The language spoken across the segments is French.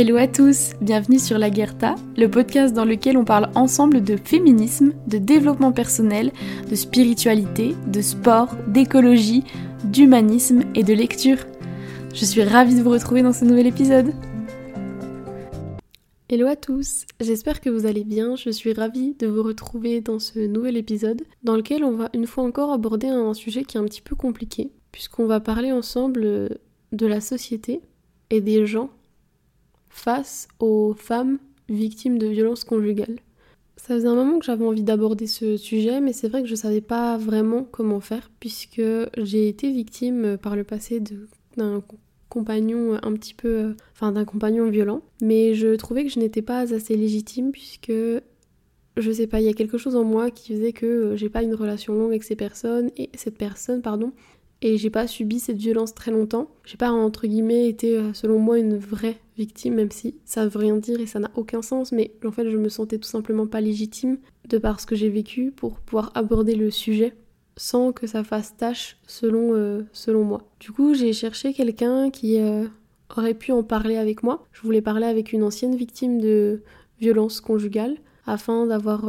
Hello à tous, bienvenue sur La Guerta, le podcast dans lequel on parle ensemble de féminisme, de développement personnel, de spiritualité, de sport, d'écologie, d'humanisme et de lecture. Je suis ravie de vous retrouver dans ce nouvel épisode. Hello à tous, j'espère que vous allez bien, je suis ravie de vous retrouver dans ce nouvel épisode dans lequel on va une fois encore aborder un sujet qui est un petit peu compliqué, puisqu'on va parler ensemble de la société et des gens face aux femmes victimes de violences conjugales. Ça faisait un moment que j'avais envie d'aborder ce sujet, mais c'est vrai que je savais pas vraiment comment faire, puisque j'ai été victime par le passé d'un compagnon un petit peu. enfin, d'un compagnon violent, mais je trouvais que je n'étais pas assez légitime, puisque je sais pas, il y a quelque chose en moi qui faisait que j'ai pas une relation longue avec ces personnes, et cette personne, pardon, et j'ai pas subi cette violence très longtemps. J'ai pas entre guillemets été euh, selon moi une vraie victime même si ça veut rien dire et ça n'a aucun sens mais en fait je me sentais tout simplement pas légitime de par ce que j'ai vécu pour pouvoir aborder le sujet sans que ça fasse tâche selon, euh, selon moi. Du coup j'ai cherché quelqu'un qui euh, aurait pu en parler avec moi. Je voulais parler avec une ancienne victime de violence conjugale afin d'avoir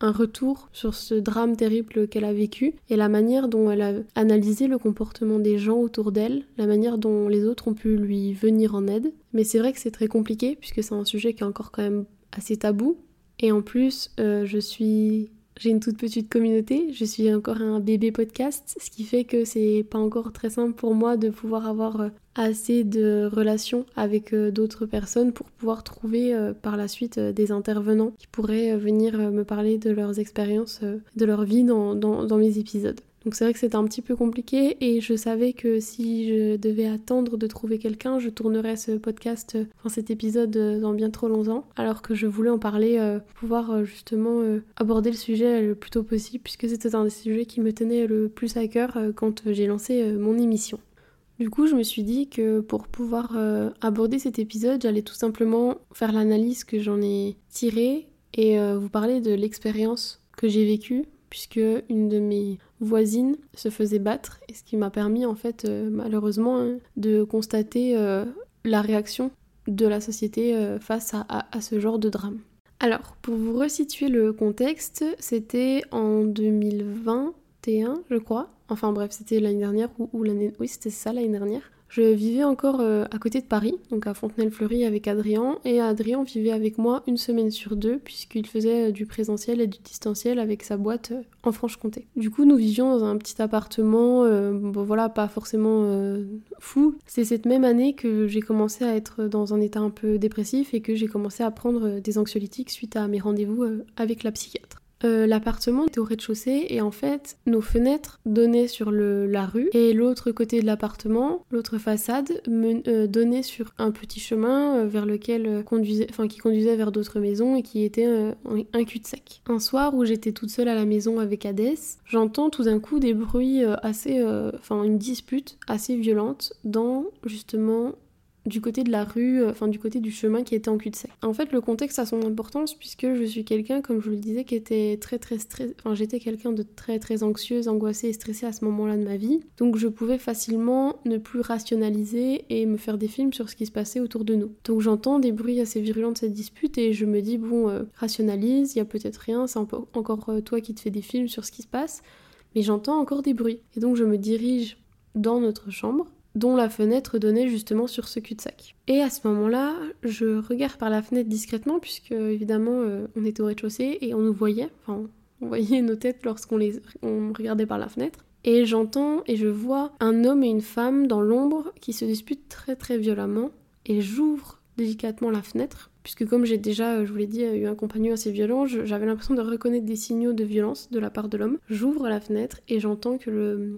un retour sur ce drame terrible qu'elle a vécu et la manière dont elle a analysé le comportement des gens autour d'elle, la manière dont les autres ont pu lui venir en aide. Mais c'est vrai que c'est très compliqué puisque c'est un sujet qui est encore quand même assez tabou. Et en plus, euh, je suis j'ai une toute petite communauté, je suis encore un bébé podcast, ce qui fait que c'est pas encore très simple pour moi de pouvoir avoir euh, assez de relations avec euh, d'autres personnes pour pouvoir trouver euh, par la suite des intervenants qui pourraient venir me parler de leurs expériences, de leur vie dans, dans mes épisodes. Donc c'est vrai que c'était un petit peu compliqué et je savais que si je devais attendre de trouver quelqu'un, je tournerais ce podcast, euh, enfin cet épisode euh, dans bien trop longtemps, alors que je voulais en parler euh, pour pouvoir justement aborder le sujet le plus tôt possible puisque c'était un des sujets qui me tenait le plus à cœur quand j'ai lancé mon émission. Du coup, je me suis dit que pour pouvoir aborder cet épisode, j'allais tout simplement faire l'analyse que j'en ai tirée et vous parler de l'expérience que j'ai vécue puisque une de mes voisines se faisait battre et ce qui m'a permis en fait euh, malheureusement hein, de constater euh, la réaction de la société euh, face à, ce genre de drame. Alors pour vous resituer le contexte, c'était en 2021 je crois, enfin bref c'était l'année dernière ou, ou l'année... Oui c'était ça l'année dernière. Je vivais encore euh, à côté de Paris, donc à Fontenay-le-Fleury avec Adrien, et Adrien vivait avec moi une semaine sur deux, puisqu'il faisait euh, du présentiel et du distanciel avec sa boîte euh, en Franche-Comté. Du coup, nous vivions dans un petit appartement, voilà, pas forcément fou. C'est cette même année que j'ai commencé à être dans un état un peu dépressif et que j'ai commencé à prendre des anxiolytiques suite à mes rendez-vous avec la psychiatre. Euh, l'appartement était au rez-de-chaussée et en fait nos fenêtres donnaient sur la rue et l'autre côté de l'appartement, l'autre façade euh, donnait sur un petit chemin euh, vers lequel conduisait, enfin qui conduisait vers d'autres maisons et qui était un cul-de-sac. Un soir où j'étais toute seule à la maison avec Hadès, j'entends tout d'un coup des bruits assez, enfin une dispute assez violente dans justement du côté de la rue, euh, enfin du côté du chemin qui était en cul-de-sac. En fait, le contexte a son importance puisque je suis quelqu'un, comme je vous le disais, qui était très très stressé. Enfin, j'étais quelqu'un de très très anxieuse, angoissée et stressée à ce moment-là de ma vie. Donc, je pouvais facilement ne plus rationaliser et me faire des films sur ce qui se passait autour de nous. Donc, j'entends des bruits assez virulents de cette dispute et je me dis, bon, euh, rationalise, il y a peut-être rien, c'est encore euh, toi qui te fais des films sur ce qui se passe. Mais j'entends encore des bruits. Et donc, je me dirige dans notre chambre dont la fenêtre donnait justement sur ce cul-de-sac. Et à ce moment-là, je regarde par la fenêtre discrètement, puisque évidemment euh, on était au rez-de-chaussée et on nous voyait, enfin on voyait nos têtes lorsqu'on les on regardait par la fenêtre. Et j'entends et je vois un homme et une femme dans l'ombre qui se disputent très très violemment. Et j'ouvre délicatement la fenêtre, puisque comme j'ai déjà, je vous l'ai dit, eu un compagnon assez violent, j'avais l'impression de reconnaître des signaux de violence de la part de l'homme. J'ouvre la fenêtre et j'entends que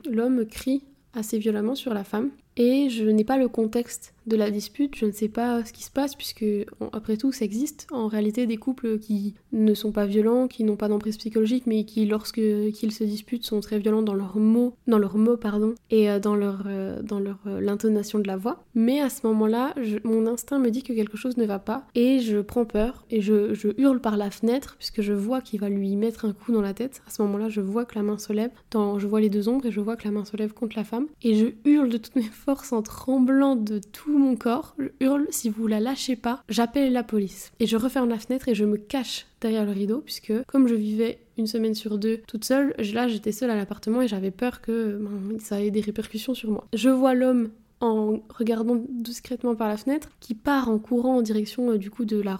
l'homme crie assez violemment sur la femme et je n'ai pas le contexte de la dispute, je ne sais pas ce qui se passe puisque après tout ça existe en réalité des couples qui ne sont pas violents, qui n'ont pas d'emprise psychologique mais qui lorsque qu'ils se disputent sont très violents dans leurs mots, dans leurs mots pardon et euh, dans leur euh, dans leur euh, l'intonation de la voix. Mais à ce moment-là, mon instinct me dit que quelque chose ne va pas et je prends peur et je, je hurle par la fenêtre puisque je vois qu'il va lui mettre un coup dans la tête. À ce moment-là, je vois que la main se lève, je vois les deux ombres et je vois que la main se lève contre la femme et je hurle de toutes mes forces force en tremblant de tout mon corps, je hurle si vous la lâchez pas, j'appelle la police. Et je referme la fenêtre et je me cache derrière le rideau puisque comme je vivais une semaine sur deux toute seule, là j'étais seule à l'appartement et j'avais peur que ben, ça ait des répercussions sur moi. Je vois l'homme en regardant discrètement par la fenêtre, qui part en courant en direction euh, du coup de la,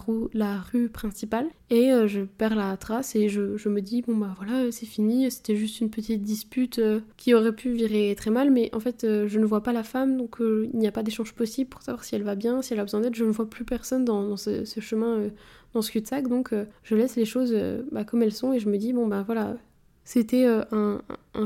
rue principale. Et euh, je perds la trace et je, me dis, bon bah voilà, c'est fini, c'était juste une petite dispute euh, qui aurait pu virer très mal, mais en fait je ne vois pas la femme, donc il n'y a pas d'échange possible pour savoir si elle va bien, si elle a besoin d'aide. Je ne vois plus personne dans, ce, chemin, dans ce cul-de-sac, donc je laisse les choses bah, comme elles sont et je me dis, bon bah voilà, c'était un,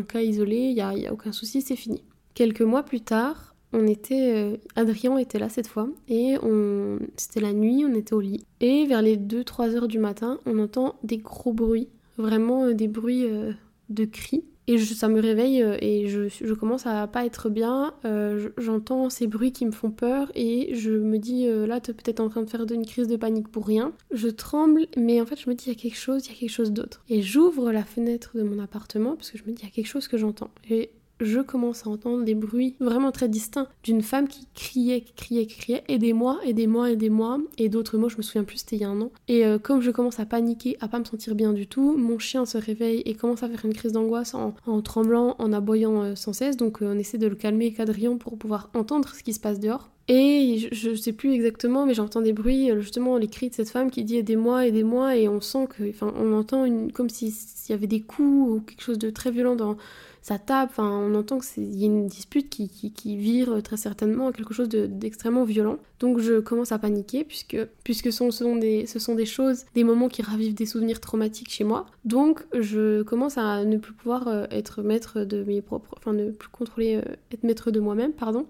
cas isolé, il n'y y a aucun souci, c'est fini. Quelques mois plus tard, on était, euh, Adrien était là cette fois et on, c'était la nuit, on était au lit. Et vers les 2-3 heures du matin, on entend des gros bruits, vraiment euh, des bruits euh, de cris. Et ça me réveille et je, commence à pas être bien. j'entends ces bruits qui me font peur et je me dis là, tu es peut-être en train de faire une crise de panique pour rien. Je tremble, mais en fait, je me dis il y a quelque chose, il y a quelque chose d'autre. Et j'ouvre la fenêtre de mon appartement parce que je me dis il y a quelque chose que j'entends. Et je commence à entendre des bruits vraiment très distincts d'une femme qui criait, qui criait, qui criait, aidez-moi, aidez-moi, aidez-moi, et d'autres mots, je me souviens plus, c'était il y a un an. Et euh, comme je commence à paniquer, à pas me sentir bien du tout, mon chien se réveille et commence à faire une crise d'angoisse en, tremblant, en aboyant euh, sans cesse, donc euh, on essaie de le calmer quadrillon pour pouvoir entendre ce qui se passe dehors. Et je, sais plus exactement, mais j'entends des bruits, justement les cris de cette femme qui dit aidez-moi, aidez-moi, et on sent que, enfin, on entend comme s'il y avait des coups ou quelque chose de très violent dans, ça tape, enfin, on entend qu'il y a une dispute qui, qui, vire très certainement à quelque chose d'extrêmement violent. Donc je commence à paniquer puisque, puisque ce, sont des, ce sont des choses, des moments qui ravivent des souvenirs traumatiques chez moi. Donc je commence à ne plus pouvoir euh, être maître de mes propres, enfin ne plus contrôler, euh, être maître de moi-même, pardon.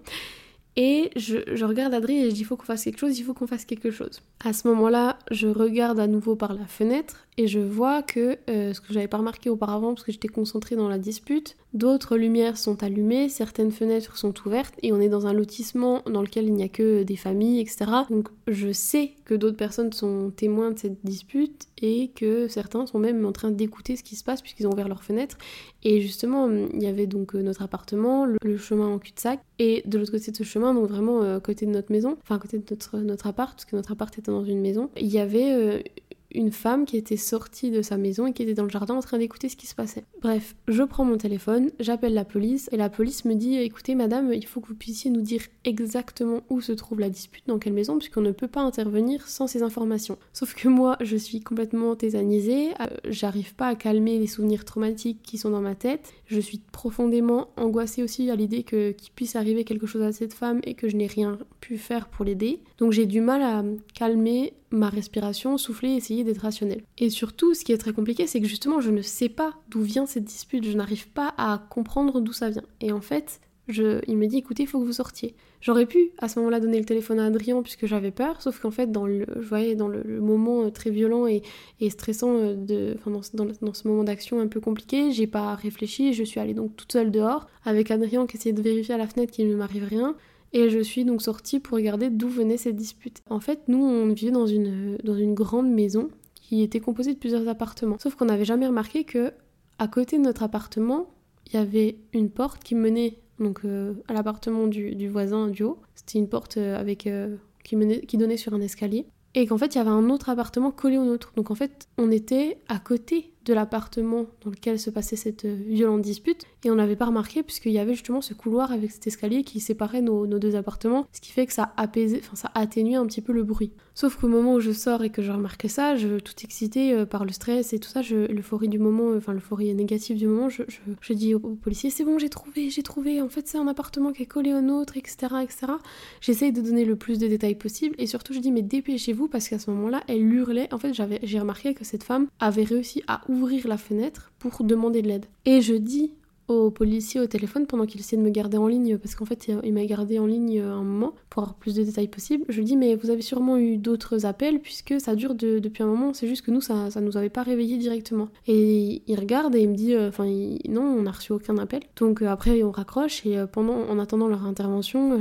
Et je, je, regarde Adri et je dis il faut qu'on fasse quelque chose, il faut qu'on fasse quelque chose. À ce moment-là, je regarde à nouveau par la fenêtre et je vois que euh, ce que j'avais pas remarqué auparavant parce que j'étais concentrée dans la dispute, d'autres lumières sont allumées, certaines fenêtres sont ouvertes et on est dans un lotissement dans lequel il n'y a que des familles, etc. Donc je sais que d'autres personnes sont témoins de cette dispute et que certains sont même en train d'écouter ce qui se passe puisqu'ils ont ouvert leurs fenêtres. Et justement, il y avait donc euh, notre appartement, le, chemin en cul-de-sac et de l'autre côté de ce chemin, donc vraiment euh, côté de notre maison, enfin côté de notre, notre appart, parce que notre appart était dans une maison, il y avait une femme qui était sortie de sa maison et qui était dans le jardin en train d'écouter ce qui se passait. Bref, je prends mon téléphone, j'appelle la police et la police me dit écoutez madame, il faut que vous puissiez nous dire exactement où se trouve la dispute, dans quelle maison, puisqu'on ne peut pas intervenir sans ces informations. Sauf que moi, je suis complètement tésanisée, euh, j'arrive pas à calmer les souvenirs traumatiques qui sont dans ma tête, je suis profondément angoissée aussi à l'idée que qu'il puisse arriver quelque chose à cette femme et que je n'ai rien pu faire pour l'aider. Donc j'ai du mal à calmer ma respiration, souffler, essayer d'être rationnel. Et surtout, ce qui est très compliqué, c'est que justement, je ne sais pas d'où vient cette dispute, je n'arrive pas à comprendre d'où ça vient. Et en fait, je, il me dit écoutez, il faut que vous sortiez. J'aurais pu à ce moment-là donner le téléphone à Adrien puisque j'avais peur, sauf qu'en fait, dans le, je voyais dans le, moment euh, très violent et, stressant euh, de, dans, dans, ce moment d'action un peu compliqué, j'ai pas réfléchi, je suis allée donc toute seule dehors avec Adrien qui essayait de vérifier à la fenêtre qu'il ne m'arrive rien. Et je suis donc sortie pour regarder d'où venait cette dispute. En fait, nous, on vivait dans une, dans une grande maison qui était composée de plusieurs appartements. Sauf qu'on n'avait jamais remarqué que à côté de notre appartement, il y avait une porte qui menait donc euh, à l'appartement du, du, voisin du haut. C'était une porte euh, avec euh, qui, menait, qui donnait sur un escalier. Et qu'en fait, il y avait un autre appartement collé au nôtre. Donc en fait, on était à côté de l'appartement dans lequel se passait cette euh, violente dispute et on n'avait pas remarqué puisqu'il y avait justement ce couloir avec cet escalier qui séparait nos, deux appartements, ce qui fait que ça apaisait, ça atténuait un petit peu le bruit. Sauf qu'au moment où je sors et que je remarque ça, je tout excitée euh, par le stress et tout ça, l'euphorie du moment, euh, enfin l'euphorie négative du moment, je, je, dis au, policier c'est bon j'ai trouvé, j'ai trouvé, en fait c'est un appartement qui est collé au nôtre, etc. etc. J'essaye de donner le plus de détails possible et surtout je dis mais dépêchez-vous parce qu'à ce moment-là elle hurlait, en fait j'ai remarqué que cette femme avait réussi à ouvrir ouvrir la fenêtre pour demander de l'aide. Et je dis au policier au téléphone pendant qu'il essaie de me garder en ligne, parce qu'en fait il m'a gardé en ligne un moment pour avoir plus de détails possibles. Je lui dis mais vous avez sûrement eu d'autres appels puisque ça dure depuis un moment, c'est juste que nous ça, ça nous avait pas réveillé directement. Et il regarde et il me dit euh, enfin non on n'a reçu aucun appel. Donc euh, après on raccroche et euh, pendant en attendant leur intervention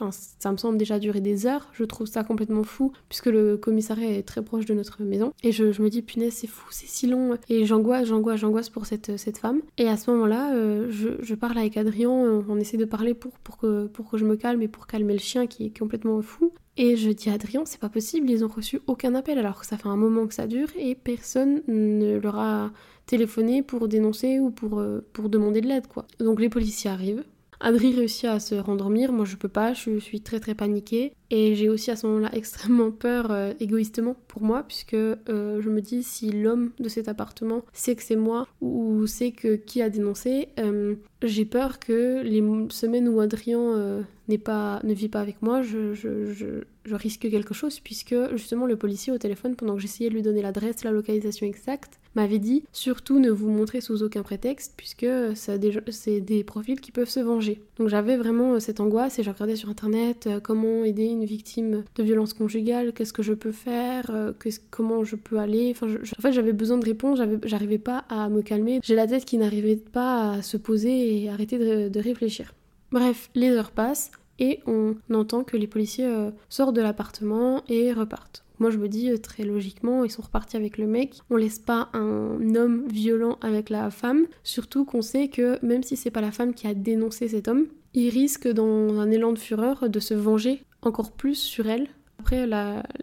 Enfin, ça me semble déjà durer des heures. Je trouve ça complètement fou, puisque le commissariat est très proche de notre maison. Et je, me dis, punaise, c'est fou, c'est si long. Et j'angoisse, j'angoisse, j'angoisse pour cette, cette femme. Et à ce moment-là, euh, je, parle avec Adrien, on, essaie de parler pour, pour, que, pour que je me calme et pour calmer le chien qui est complètement fou. Et je dis à Adrien, c'est pas possible, ils ont reçu aucun appel alors que ça fait un moment que ça dure et personne ne leur a téléphoné pour dénoncer ou pour, euh, pour demander de l'aide quoi. Donc les policiers arrivent, Adri réussit à se rendormir, moi je peux pas, je suis très très paniquée. Et j'ai aussi à ce moment-là extrêmement peur euh, égoïstement pour moi, puisque euh, je me dis si l'homme de cet appartement sait que c'est moi ou sait que qui a dénoncé, euh, j'ai peur que les semaines où Adrien pas, ne vit pas avec moi, je, je, risque quelque chose, puisque justement le policier au téléphone, pendant que j'essayais de lui donner l'adresse, la localisation exacte, m'avait dit surtout ne vous montrer sous aucun prétexte, puisque c'est des, profils qui peuvent se venger. Donc j'avais vraiment cette angoisse et je regardais sur internet comment aider une victime de violence conjugale, qu'est-ce que je peux faire, euh, comment je peux aller. En fait, j'avais besoin de réponses, j'arrivais pas à me calmer. J'ai la tête qui n'arrivait pas à se poser et arrêter de, réfléchir. Bref, les heures passent et on entend que les policiers euh, sortent de l'appartement et repartent. Moi, je me dis euh, très logiquement, ils sont repartis avec le mec. On laisse pas un homme violent avec la femme, surtout qu'on sait que même si c'est pas la femme qui a dénoncé cet homme, il risque dans un élan de fureur de se venger encore plus sur elle après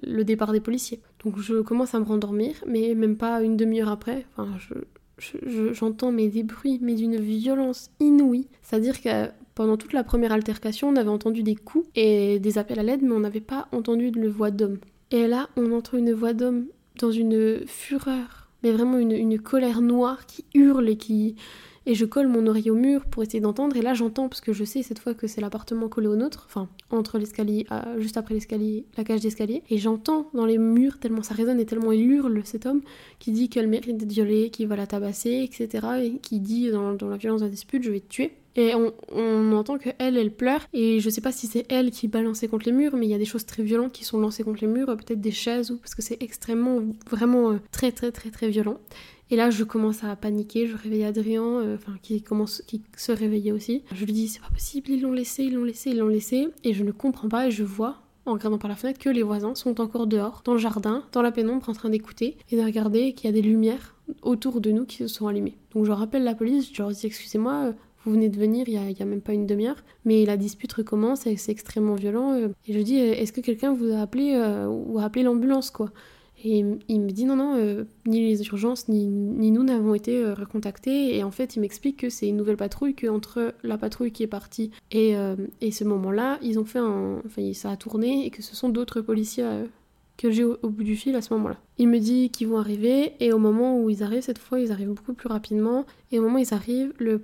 le départ des policiers. Donc je commence à me rendormir, mais même pas une demi-heure après, j'entends je, des bruits, mais d'une violence inouïe. C'est-à-dire que pendant toute la première altercation, on avait entendu des coups et des appels à l'aide, mais on n'avait pas entendu de voix d'homme. Et là, on entend une voix d'homme dans une fureur, mais vraiment une, une colère noire qui hurle et qui, et je colle mon oreille au mur pour essayer d'entendre et là j'entends parce que je sais cette fois que c'est l'appartement collé au nôtre, enfin entre l'escalier, euh, juste après l'escalier, la cage d'escalier et j'entends dans les murs tellement ça résonne et tellement il hurle cet homme qui dit qu'elle mérite d'être violée, qu'il va la tabasser, etc. et qui dit dans, la violence de la dispute je vais te tuer. Et on, entend que elle, elle pleure. Et je sais pas si c'est elle qui balançait contre les murs, mais il y a des choses très violentes qui sont lancées contre les murs, peut-être des chaises ou parce que c'est extrêmement, vraiment euh, très très très très violent. Et là, je commence à paniquer, je réveille Adrien, euh, qui commence, qui se réveillait aussi. Je lui dis, c'est pas possible, ils l'ont laissé, ils l'ont laissé, ils l'ont laissé. Et je ne comprends pas, et je vois, en regardant par la fenêtre, que les voisins sont encore dehors, dans le jardin, dans la pénombre, en train d'écouter et de regarder qu'il y a des lumières autour de nous qui se sont allumées. Donc je rappelle la police, je leur dis, excusez-moi, euh, vous venez de venir il y, a, même pas une demi-heure, mais la dispute recommence et c'est extrêmement violent. Euh. Et je dis, est-ce que quelqu'un vous a appelé ou a appelé l'ambulance, quoi? Et il me dit non, non, euh, ni les urgences, ni, nous n'avons été euh, recontactés. Et en fait, il m'explique que c'est une nouvelle patrouille, qu'entre la patrouille qui est partie et, euh, et ce moment-là, ils ont fait un. Enfin, ça a tourné et que ce sont d'autres policiers que j'ai au, bout du fil à ce moment-là. Il me dit qu'ils vont arriver et au moment où ils arrivent, cette fois ils arrivent beaucoup plus rapidement et au moment où ils arrivent, le,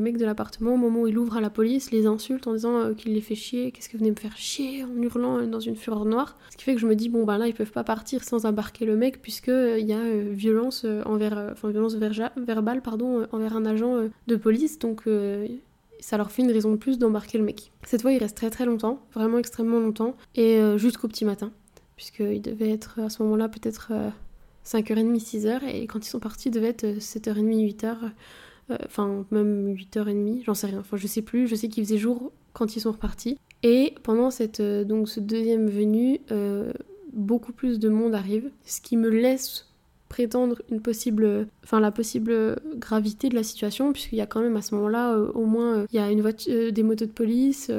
mec de l'appartement, au moment où il ouvre à la police, les insulte en disant euh, qu'il les fait chier, qu'est-ce que vous venez me faire chier en hurlant dans une fureur noire. Ce qui fait que je me dis bon ben là ils peuvent pas partir sans embarquer le mec puisque euh, y a euh, violence envers, violence verbale pardon envers un agent de police donc ça leur fait une raison de plus d'embarquer le mec. Cette fois, il reste très très longtemps, vraiment extrêmement longtemps, et jusqu'au petit matin puisqu'il devait être à ce moment-là peut-être 5h30, euh, 6h, et quand ils sont partis, il devait être 7h30, 8h, euh, euh, enfin même 8h30, j'en sais rien, enfin je sais plus, je sais qu'il faisait jour quand ils sont repartis. Et pendant cette, donc, ce deuxième venue, beaucoup plus de monde arrive, ce qui me laisse prétendre une possible, enfin la possible gravité de la situation, puisqu'il y a quand même à ce moment-là au moins il y a une voiture, des motos de police,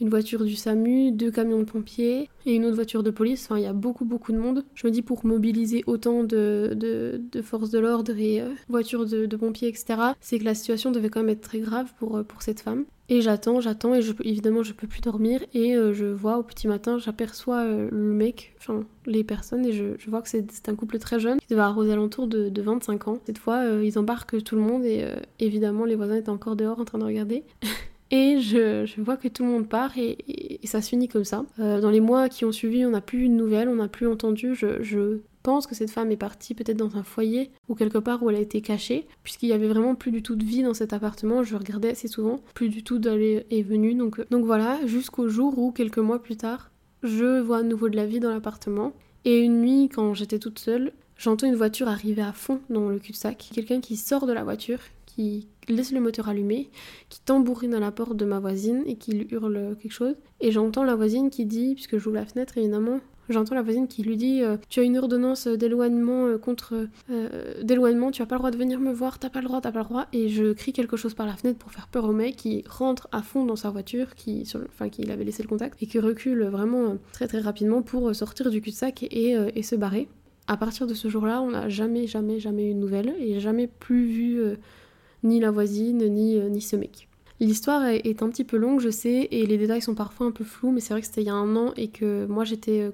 une voiture du SAMU, deux camions de pompiers et une autre voiture de police. Enfin, il y a beaucoup, beaucoup de monde. Je me dis pour mobiliser autant de, de, forces de l'ordre et euh, voitures de, pompiers, etc., c'est que la situation devait quand même être très grave pour, euh, pour cette femme. Et j'attends, j'attends, et je, évidemment, je peux plus dormir. Et euh, je vois au petit matin, j'aperçois le mec, enfin, les personnes, et je, vois que c'est un couple très jeune qui devait avoir aux alentours de, de 25 ans. Cette fois, ils embarquent tout le monde, et évidemment, les voisins étaient encore dehors en train de regarder. Et je, vois que tout le monde part et, ça se finit comme ça. Euh, dans les mois qui ont suivi, on n'a plus eu de nouvelles, on n'a plus entendu. Je, pense que cette femme est partie peut-être dans un foyer ou quelque part où elle a été cachée, puisqu'il y avait vraiment plus du tout de vie dans cet appartement. Je regardais assez souvent, plus du tout d'aller et venue. Donc, donc voilà, jusqu'au jour où, quelques mois plus tard, je vois à nouveau de la vie dans l'appartement. Et une nuit, quand j'étais toute seule, j'entends une voiture arriver à fond dans le cul-de-sac. Quelqu'un qui sort de la voiture, qui laisse le moteur allumé, qui tambourine à la porte de ma voisine et qui hurle quelque chose. Et j'entends la voisine qui dit, puisque j'ouvre la fenêtre évidemment, j'entends la voisine qui lui dit euh, Tu as une ordonnance d'éloignement euh, contre. Euh, d'éloignement, tu as pas le droit de venir me voir, t'as pas le droit, t'as pas le droit. Et je crie quelque chose par la fenêtre pour faire peur au mec qui rentre à fond dans sa voiture, qui, enfin, qui avait laissé le contact, et qui recule vraiment très très rapidement pour sortir du cul-de-sac et, et, se barrer. À partir de ce jour-là, on n'a jamais, jamais, jamais eu de nouvelles et jamais plus vu ni la voisine, ni, ni ce mec. L'histoire est un petit peu longue, je sais, et les détails sont parfois un peu flous, mais c'est vrai que c'était il y a un an et que moi j'étais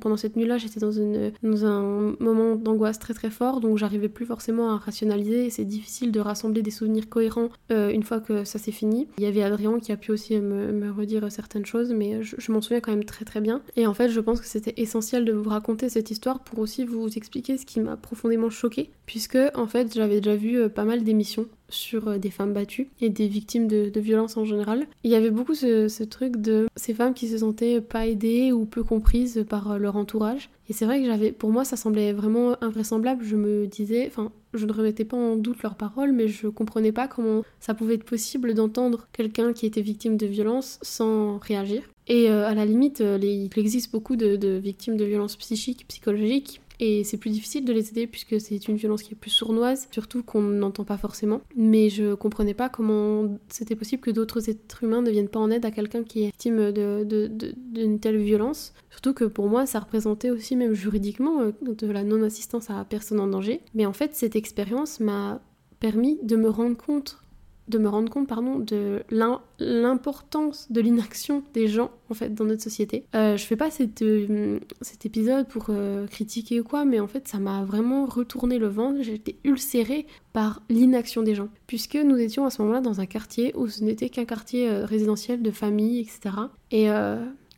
pendant cette nuit-là, j'étais dans, un moment d'angoisse très très fort, donc j'arrivais plus forcément à rationaliser. C'est difficile de rassembler des souvenirs cohérents euh, une fois que ça s'est fini. Il y avait Adrien qui a pu aussi me, redire certaines choses, mais je, m'en souviens quand même très très bien. Et en fait, je pense que c'était essentiel de vous raconter cette histoire pour aussi vous expliquer ce qui m'a profondément choqué, puisque en fait, j'avais déjà vu euh, pas mal d'émissions sur euh, des femmes battues et des victimes de, violences en général. Il y avait beaucoup ce, ce, truc de ces femmes qui se sentaient pas aidées ou peu comprises par euh, leur entourage. Et c'est vrai que j'avais, pour moi, ça semblait vraiment invraisemblable. Je me disais, enfin, je ne remettais pas en doute leurs paroles, mais je comprenais pas comment ça pouvait être possible d'entendre quelqu'un qui était victime de violence sans réagir. Et euh, à la limite, il existe beaucoup de, de victimes de violences psychiques, psychologiques, et c'est plus difficile de les aider puisque c'est une violence qui est plus sournoise, surtout qu'on n'entend pas forcément. Mais je comprenais pas comment c'était possible que d'autres êtres humains ne viennent pas en aide à quelqu'un qui est victime d'une telle violence. Surtout que pour moi, ça représentait aussi, même juridiquement, euh, de la non-assistance à personne en danger. Mais en fait, cette expérience m'a permis de me rendre compte de me rendre compte pardon, de l'importance de l'inaction des gens en fait dans notre société. Euh, je fais pas euh, cet épisode pour euh, critiquer ou quoi, mais en fait ça m'a vraiment retourné le ventre. J'ai été ulcérée par l'inaction des gens, puisque nous étions à ce moment-là dans un quartier où ce n'était qu'un quartier résidentiel de famille, etc. Et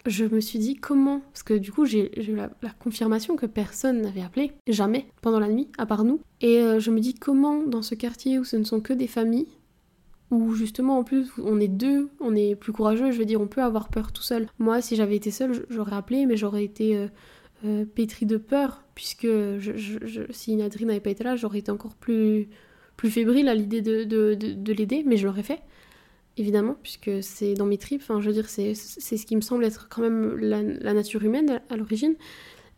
je me suis dit comment, parce que du coup j'ai eu la, confirmation que personne n'avait appelé, jamais, pendant la nuit, à part nous. Et je me dis comment dans ce quartier où ce ne sont que des familles, où justement en plus on est deux, on est plus courageux, je veux dire on peut avoir peur tout seul. Moi si j'avais été seule j'aurais appelé mais j'aurais été euh, euh, pétrie de peur puisque si Nadine n'avait pas été là j'aurais été encore plus, plus fébrile à l'idée de, de, l'aider mais je l'aurais fait évidemment puisque c'est dans mes tripes, enfin je veux dire c'est ce qui me semble être quand même la nature humaine à l'origine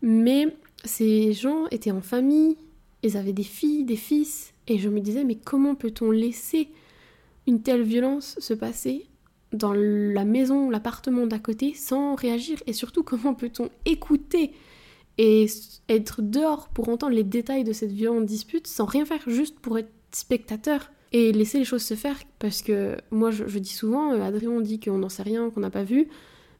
mais ces gens étaient en famille, ils avaient des filles, des fils et je me disais mais comment peut-on laisser une telle violence se passer dans la maison, l'appartement d'à côté sans réagir Et surtout, comment peut-on écouter et être dehors pour entendre les détails de cette violente dispute sans rien faire, juste pour être spectateur et laisser les choses se faire? Parce que moi, je, dis souvent, euh, Adrien dit qu'on n'en sait rien, qu'on n'a pas vu.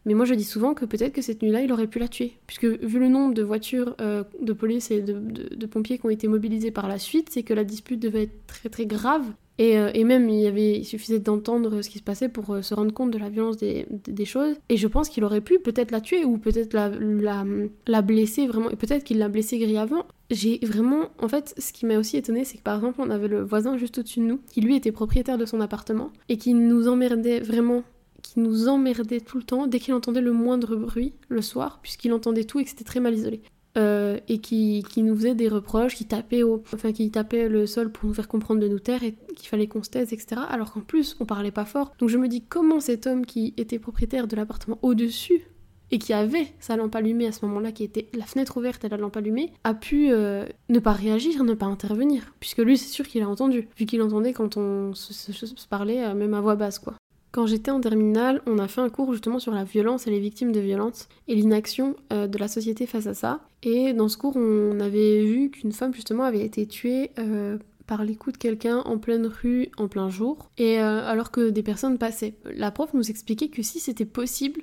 Mais moi, je dis souvent que peut-être que cette nuit-là, il aurait pu la tuer. Puisque vu le nombre de voitures euh, de police et de, de, pompiers qui ont été mobilisés par la suite, c'est que la dispute devait être très très grave. Euh, et, même, il, avait, suffisait d'entendre ce qui se passait pour euh, se rendre compte de la violence des, choses. Et je pense qu'il aurait pu peut-être la tuer ou peut-être la, la, la, blesser vraiment. Et peut-être qu'il l'a blessée grièvement. J'ai vraiment. En fait, ce qui m'a aussi étonné, c'est que par exemple, on avait le voisin juste au-dessus de nous, qui lui était propriétaire de son appartement et qui nous emmerdait vraiment qui nous emmerdait tout le temps dès qu'il entendait le moindre bruit le soir, puisqu'il entendait tout et que c'était très mal isolé. Euh, et qui, qui, nous faisait des reproches, qui tapait, au, enfin, qui tapait le sol pour nous faire comprendre de nous taire et qu'il fallait qu'on se taise, etc. Alors qu'en plus, on parlait pas fort. Donc je me dis comment cet homme qui était propriétaire de l'appartement au-dessus et qui avait sa lampe allumée à ce moment-là, qui était la fenêtre ouverte et la lampe allumée, a pu euh, ne pas réagir, ne pas intervenir? Puisque lui, c'est sûr qu'il a entendu, vu qu'il entendait quand on se, parlait, euh, même à voix basse, quoi. Quand j'étais en terminale, on a fait un cours justement sur la violence et les victimes de violence et l'inaction euh, de la société face à ça. Et dans ce cours, on avait vu qu'une femme justement avait été tuée euh, par les coups de quelqu'un en pleine rue en plein jour, et euh, alors que des personnes passaient. La prof nous expliquait que si c'était possible,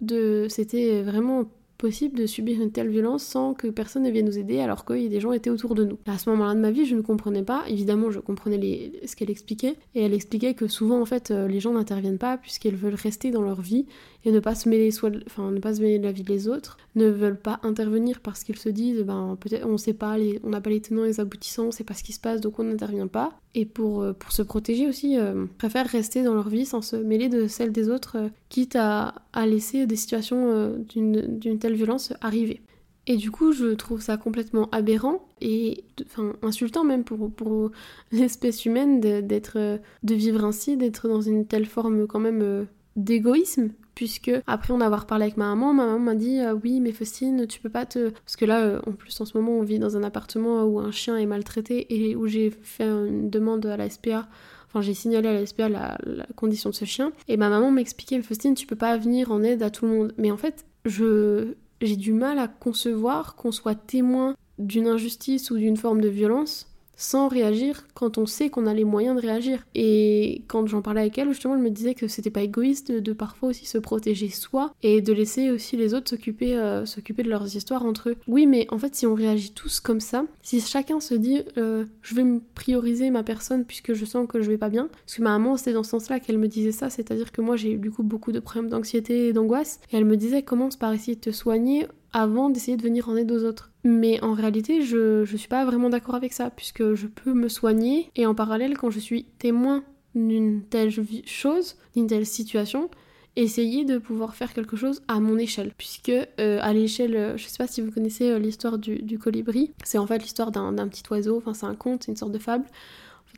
de, c'était vraiment possible de subir une telle violence sans que personne ne vienne nous aider alors que des gens étaient autour de nous. À ce moment-là de ma vie, je ne comprenais pas. Évidemment, je comprenais ce qu'elle expliquait et elle expliquait que souvent en fait euh, les gens n'interviennent pas puisqu'elles veulent rester dans leur vie et ne pas se mêler soit enfin ne pas se mêler de la vie des autres, ne veulent pas intervenir parce qu'ils se disent ben peut-être on sait pas on n'a pas les tenants et les aboutissants, c'est pas ce qui se passe donc on n'intervient pas et pour, euh, pour se protéger aussi euh, préfèrent rester dans leur vie sans se mêler de celle des autres quitte à, à laisser des situations d'une telle violence arriver. Et du coup, je trouve ça complètement aberrant et enfin insultant même pour, pour l'espèce humaine d'être de vivre ainsi, d'être dans une telle forme quand même euh, d'égoïsme puisque après en avoir parlé avec ma maman, ma maman m'a dit euh, oui mais Faustine tu peux pas te parce que là euh, en plus en ce moment on vit dans un appartement où un chien est maltraité et où j'ai fait une demande à la SPA Enfin, j'ai signalé à la SPA la, condition de ce chien. Et ma maman m'expliquait, Faustine, tu peux pas venir en aide à tout le monde. Mais en fait, je, j'ai du mal à concevoir qu'on soit témoin d'une injustice ou d'une forme de violence sans réagir quand on sait qu'on a les moyens de réagir. Et quand j'en parlais avec elle, justement, elle me disait que c'était pas égoïste de, parfois aussi se protéger soi et de laisser aussi les autres s'occuper euh, de leurs histoires entre eux. Oui, mais en fait, si on réagit tous comme ça, si chacun se dit euh, je vais me prioriser ma personne puisque je sens que je vais pas bien, parce que ma maman c'était dans ce sens-là qu'elle me disait ça, c'est-à-dire que moi j'ai eu du coup beaucoup de problèmes d'anxiété et d'angoisse, et elle me disait commence par essayer de te soigner avant d'essayer de venir en aide aux autres. Mais en réalité, je, je suis pas vraiment d'accord avec ça, puisque je peux me soigner, et en parallèle, quand je suis témoin d'une telle chose, d'une telle situation, essayer de pouvoir faire quelque chose à mon échelle. Puisque euh, à l'échelle, je sais pas si vous connaissez euh, l'histoire du, du, colibri, c'est en fait l'histoire d'un petit oiseau, enfin c'est un conte, c'est une sorte de fable.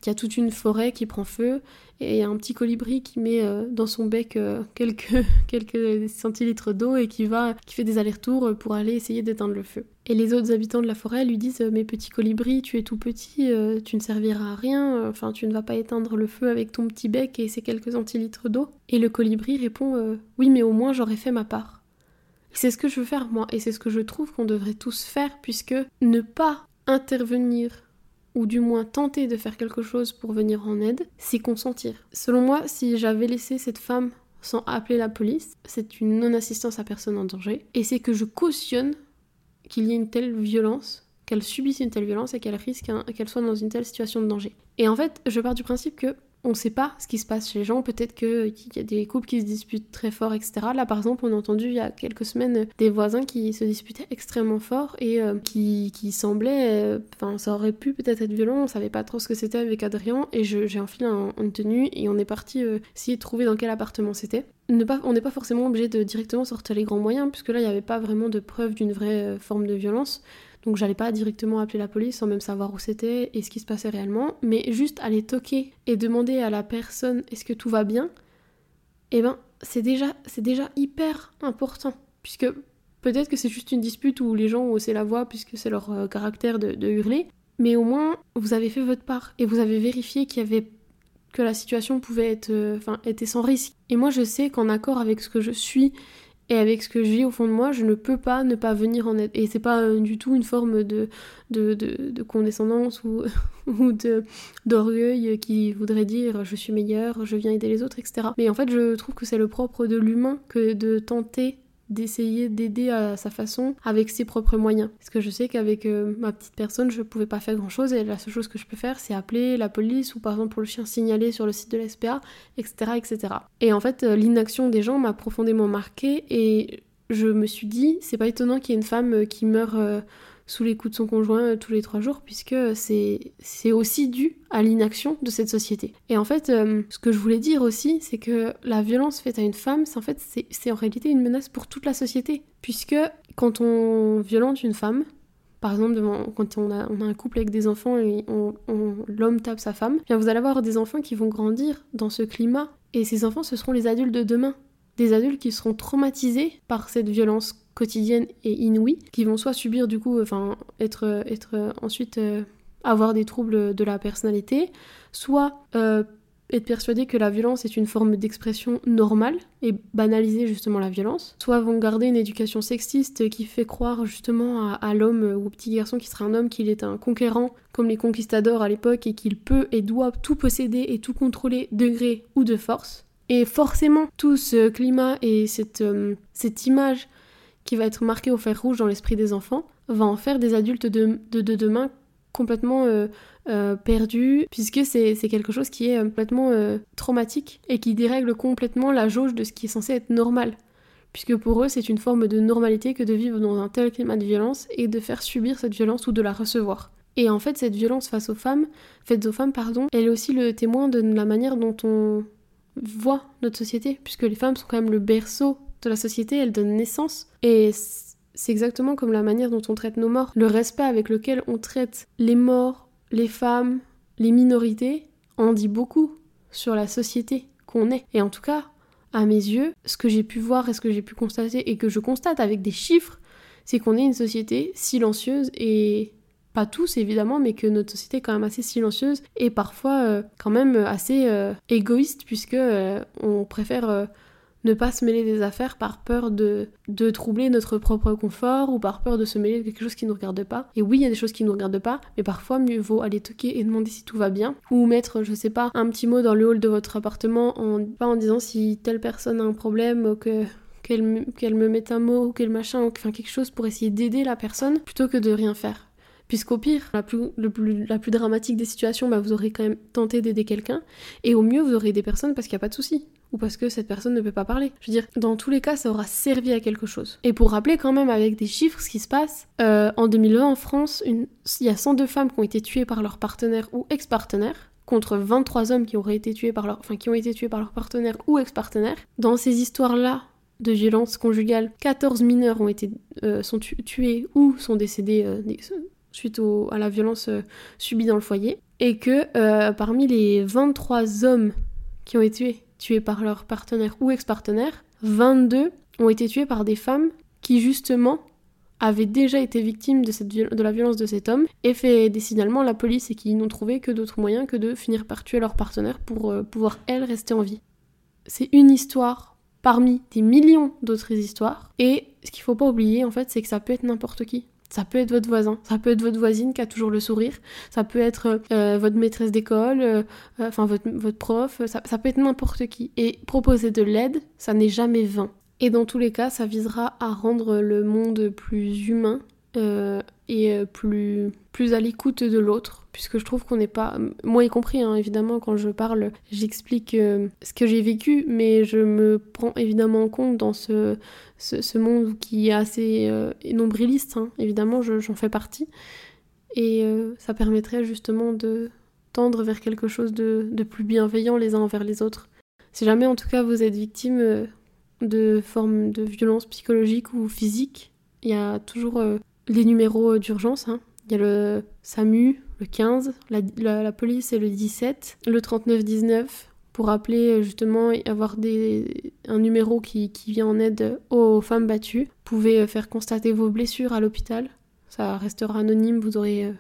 Il y a toute une forêt qui prend feu et il y a un petit colibri qui met euh, dans son bec euh, quelques, quelques centilitres d'eau et qui va qui fait des allers-retours pour aller essayer d'éteindre le feu. Et les autres habitants de la forêt lui disent Mais petit colibri, tu es tout petit, euh, tu ne serviras à rien, enfin tu ne vas pas éteindre le feu avec ton petit bec et ces quelques centilitres d'eau. Et le colibri répond Oui, mais au moins j'aurais fait ma part. C'est ce que je veux faire moi, et c'est ce que je trouve qu'on devrait tous faire, puisque ne pas intervenir ou du moins tenter de faire quelque chose pour venir en aide, c'est consentir. Selon moi, si j'avais laissé cette femme sans appeler la police, c'est une non-assistance à personne en danger, et c'est que je cautionne qu'il y ait une telle violence, qu'elle subisse une telle violence et qu'elle risque qu'elle soit dans une telle situation de danger. Et en fait, je pars du principe que on ne sait pas ce qui se passe chez les gens. Peut-être qu'il y a des couples qui se disputent très fort, etc. Là, par exemple, on a entendu il y a quelques semaines des voisins qui se disputaient extrêmement fort et euh, qui, semblaient. Euh, enfin, ça aurait pu peut-être être violent. On savait pas trop ce que c'était avec Adrien. Et j'ai enfilé un, une tenue et on est parti euh, essayer de trouver dans quel appartement c'était. On n'est pas forcément obligé de directement sortir les grands moyens, puisque là, il n'y avait pas vraiment de preuve d'une vraie forme de violence. Donc j'allais pas directement appeler la police sans même savoir où c'était et ce qui se passait réellement, mais juste aller toquer et demander à la personne est-ce que tout va bien, eh ben c'est déjà, c'est déjà hyper important. Puisque peut-être que c'est juste une dispute où les gens ont haussé la voix puisque c'est leur euh, caractère de, hurler, mais au moins vous avez fait votre part et vous avez vérifié qu'il y avait que la situation pouvait être, euh, enfin, était sans risque. Et moi, je sais qu'en accord avec ce que je suis et avec ce que je vis au fond de moi, je ne peux pas ne pas venir en aide. Et c'est pas euh, du tout une forme de, de, de, condescendance ou, ou d'orgueil qui voudrait dire je suis meilleur, je viens aider les autres, etc. Mais en fait, je trouve que c'est le propre de l'humain que de tenter d'essayer d'aider à sa façon avec ses propres moyens. Parce que je sais qu'avec euh, ma petite personne, je pouvais pas faire grand chose et la seule chose que je peux faire, c'est appeler la police ou par exemple pour le chien signaler sur le site de l'SPA, etc., etc. Et en fait, euh, l'inaction des gens m'a profondément marquée et je me suis dit, c'est pas étonnant qu'il y ait une femme euh, qui meurt sous les coups de son conjoint euh, tous les trois jours, puisque c'est aussi dû à l'inaction de cette société. Et en fait, euh, ce que je voulais dire aussi, c'est que la violence faite à une femme, c'est en fait, c'est en réalité une menace pour toute la société, puisque quand on violente une femme, par exemple, quand on a, on a, un couple avec des enfants et on, l'homme tape sa femme, bien vous allez avoir des enfants qui vont grandir dans ce climat. Et ces enfants, ce seront les adultes de demain. Des adultes qui seront traumatisés par cette violence quotidiennes et inouïes, qui vont soit subir du coup, enfin être, être ensuite euh, avoir des troubles de la personnalité, soit euh, être persuadés que la violence est une forme d'expression normale et banaliser justement la violence, soit vont garder une éducation sexiste qui fait croire justement à, l'homme ou au petit garçon qui sera un homme qu'il est un conquérant comme les conquistadors à l'époque et qu'il peut et doit tout posséder et tout contrôler de gré ou de force. Et forcément, tout ce climat et cette, euh, cette image qui va être marqué au fer rouge dans l'esprit des enfants, va en faire des adultes de, de, demain complètement euh, euh, perdus, puisque c'est quelque chose qui est complètement traumatique et qui dérègle complètement la jauge de ce qui est censé être normal. Puisque pour eux, c'est une forme de normalité que de vivre dans un tel climat de violence et de faire subir cette violence ou de la recevoir. Et en fait, cette violence face aux femmes, faite aux femmes, pardon, elle est aussi le témoin de la manière dont on voit notre société, puisque les femmes sont quand même le berceau de la société, elles donnent naissance. Et c'est exactement comme la manière dont on traite nos morts. Le respect avec lequel on traite les morts, les femmes, les minorités, en dit beaucoup sur la société qu'on est. Et en tout cas, à mes yeux, ce que j'ai pu voir et ce que j'ai pu constater et que je constate avec des chiffres, c'est qu'on est une société silencieuse et pas tous évidemment, mais que notre société est quand même assez silencieuse et parfois euh, quand même assez euh, égoïste puisque euh, on préfère ne pas se mêler des affaires par peur de, de troubler notre propre confort ou par peur de se mêler de quelque chose qui ne nous regarde pas. Et oui, il y a des choses qui ne nous regardent pas, mais parfois mieux vaut aller toquer et demander si tout va bien ou mettre, je sais pas, un petit mot dans le hall de votre appartement en pas en disant si telle personne a un problème ou que qu'elle me mette un mot ou quel machin enfin quelque chose pour essayer d'aider la personne plutôt que de rien faire. Puisqu'au pire, la plus, la plus dramatique des situations, bah, vous aurez quand même tenté d'aider quelqu'un. Et au mieux, vous aurez des personnes parce qu'il n'y a pas de souci. Ou parce que cette personne ne peut pas parler. Je veux dire, dans tous les cas, ça aura servi à quelque chose. Et pour rappeler quand même avec des chiffres ce qui se passe, euh, en 2020 en France, il y a 102 femmes qui ont été tuées par leur partenaire ou ex-partenaire contre 23 hommes qui auraient été tués par leur, enfin, qui ont été tués par leur partenaire ou ex-partenaire. Dans ces histoires-là, de violence conjugale, 14 mineurs ont été euh, sont tués ou sont décédés euh, suite à la violence euh, subie dans le foyer, et que euh, parmi les 23 hommes qui ont été tués par leur partenaire ou ex-partenaire, 22 ont été tués par des femmes qui justement avaient déjà été victimes de la violence de cet homme et fait des signalements à la police et qui n'ont trouvé que d'autres moyens que de finir par tuer leur partenaire pour euh, pouvoir, elles, rester en vie. C'est une histoire parmi des millions d'autres histoires et ce qu'il faut pas oublier en fait c'est que ça peut être n'importe qui. Ça peut être votre voisin, ça peut être votre voisine qui a toujours le sourire, ça peut être euh, votre maîtresse d'école, euh, enfin votre, votre, prof, ça peut être n'importe qui. Et proposer de l'aide, ça n'est jamais vain. Et dans tous les cas, ça visera à rendre le monde plus humain euh, et euh, plus, plus à l'écoute de l'autre, puisque je trouve qu'on n'est pas, moi y compris hein, évidemment quand je parle, j'explique euh, ce que j'ai vécu, mais je me prends évidemment en compte dans ce, ce, monde qui est assez nombriliste, hein. évidemment j'en fais partie, et ça permettrait justement de tendre vers quelque chose de, de, plus bienveillant les uns envers les autres. Si jamais en tout cas vous êtes victime de formes de violence psychologique ou physique, il y a toujours les numéros d'urgence. Hein. Il y a le SAMU, le 15, la, police et le 17, le 39-19 pour appeler euh, justement et avoir des, un numéro qui, vient en aide aux femmes battues. Vous pouvez euh, faire constater vos blessures à l'hôpital. Ça restera anonyme, vous aurez euh,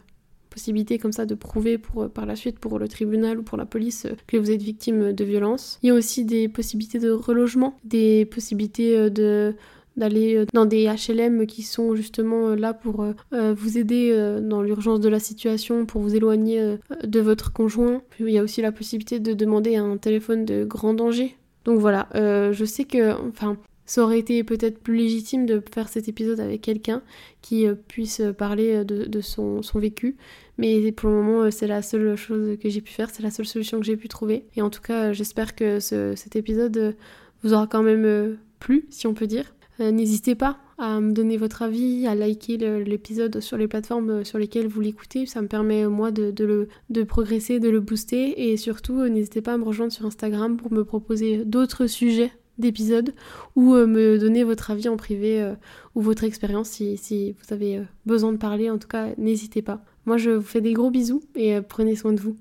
possibilité comme ça de prouver pour, par la suite pour le tribunal ou pour la police que vous êtes victime de violence. Il y a aussi des possibilités de relogement, des possibilités de d'aller euh, dans des HLM qui sont justement euh, là pour euh, vous aider dans l'urgence de la situation, pour vous éloigner de votre conjoint. Il y a aussi la possibilité de demander un téléphone de grand danger. Donc voilà, je sais que, enfin, ça aurait été peut-être plus légitime de faire cet épisode avec quelqu'un qui puisse parler de, son, vécu. Mais pour le moment, c'est la seule chose que j'ai pu faire, c'est la seule solution que j'ai pu trouver. Et en tout cas, j'espère que cet épisode vous aura quand même plu, si on peut dire. Euh, n'hésitez pas à me donner votre avis, à liker l'épisode sur les plateformes euh, sur lesquelles vous l'écoutez. Ça me permet, euh, moi, de, progresser, de le booster. Et surtout, n'hésitez pas à me rejoindre sur Instagram pour me proposer d'autres sujets d'épisodes ou me donner votre avis en privé ou votre expérience si, vous avez besoin de parler. En tout cas, n'hésitez pas. Moi, je vous fais des gros bisous et prenez soin de vous.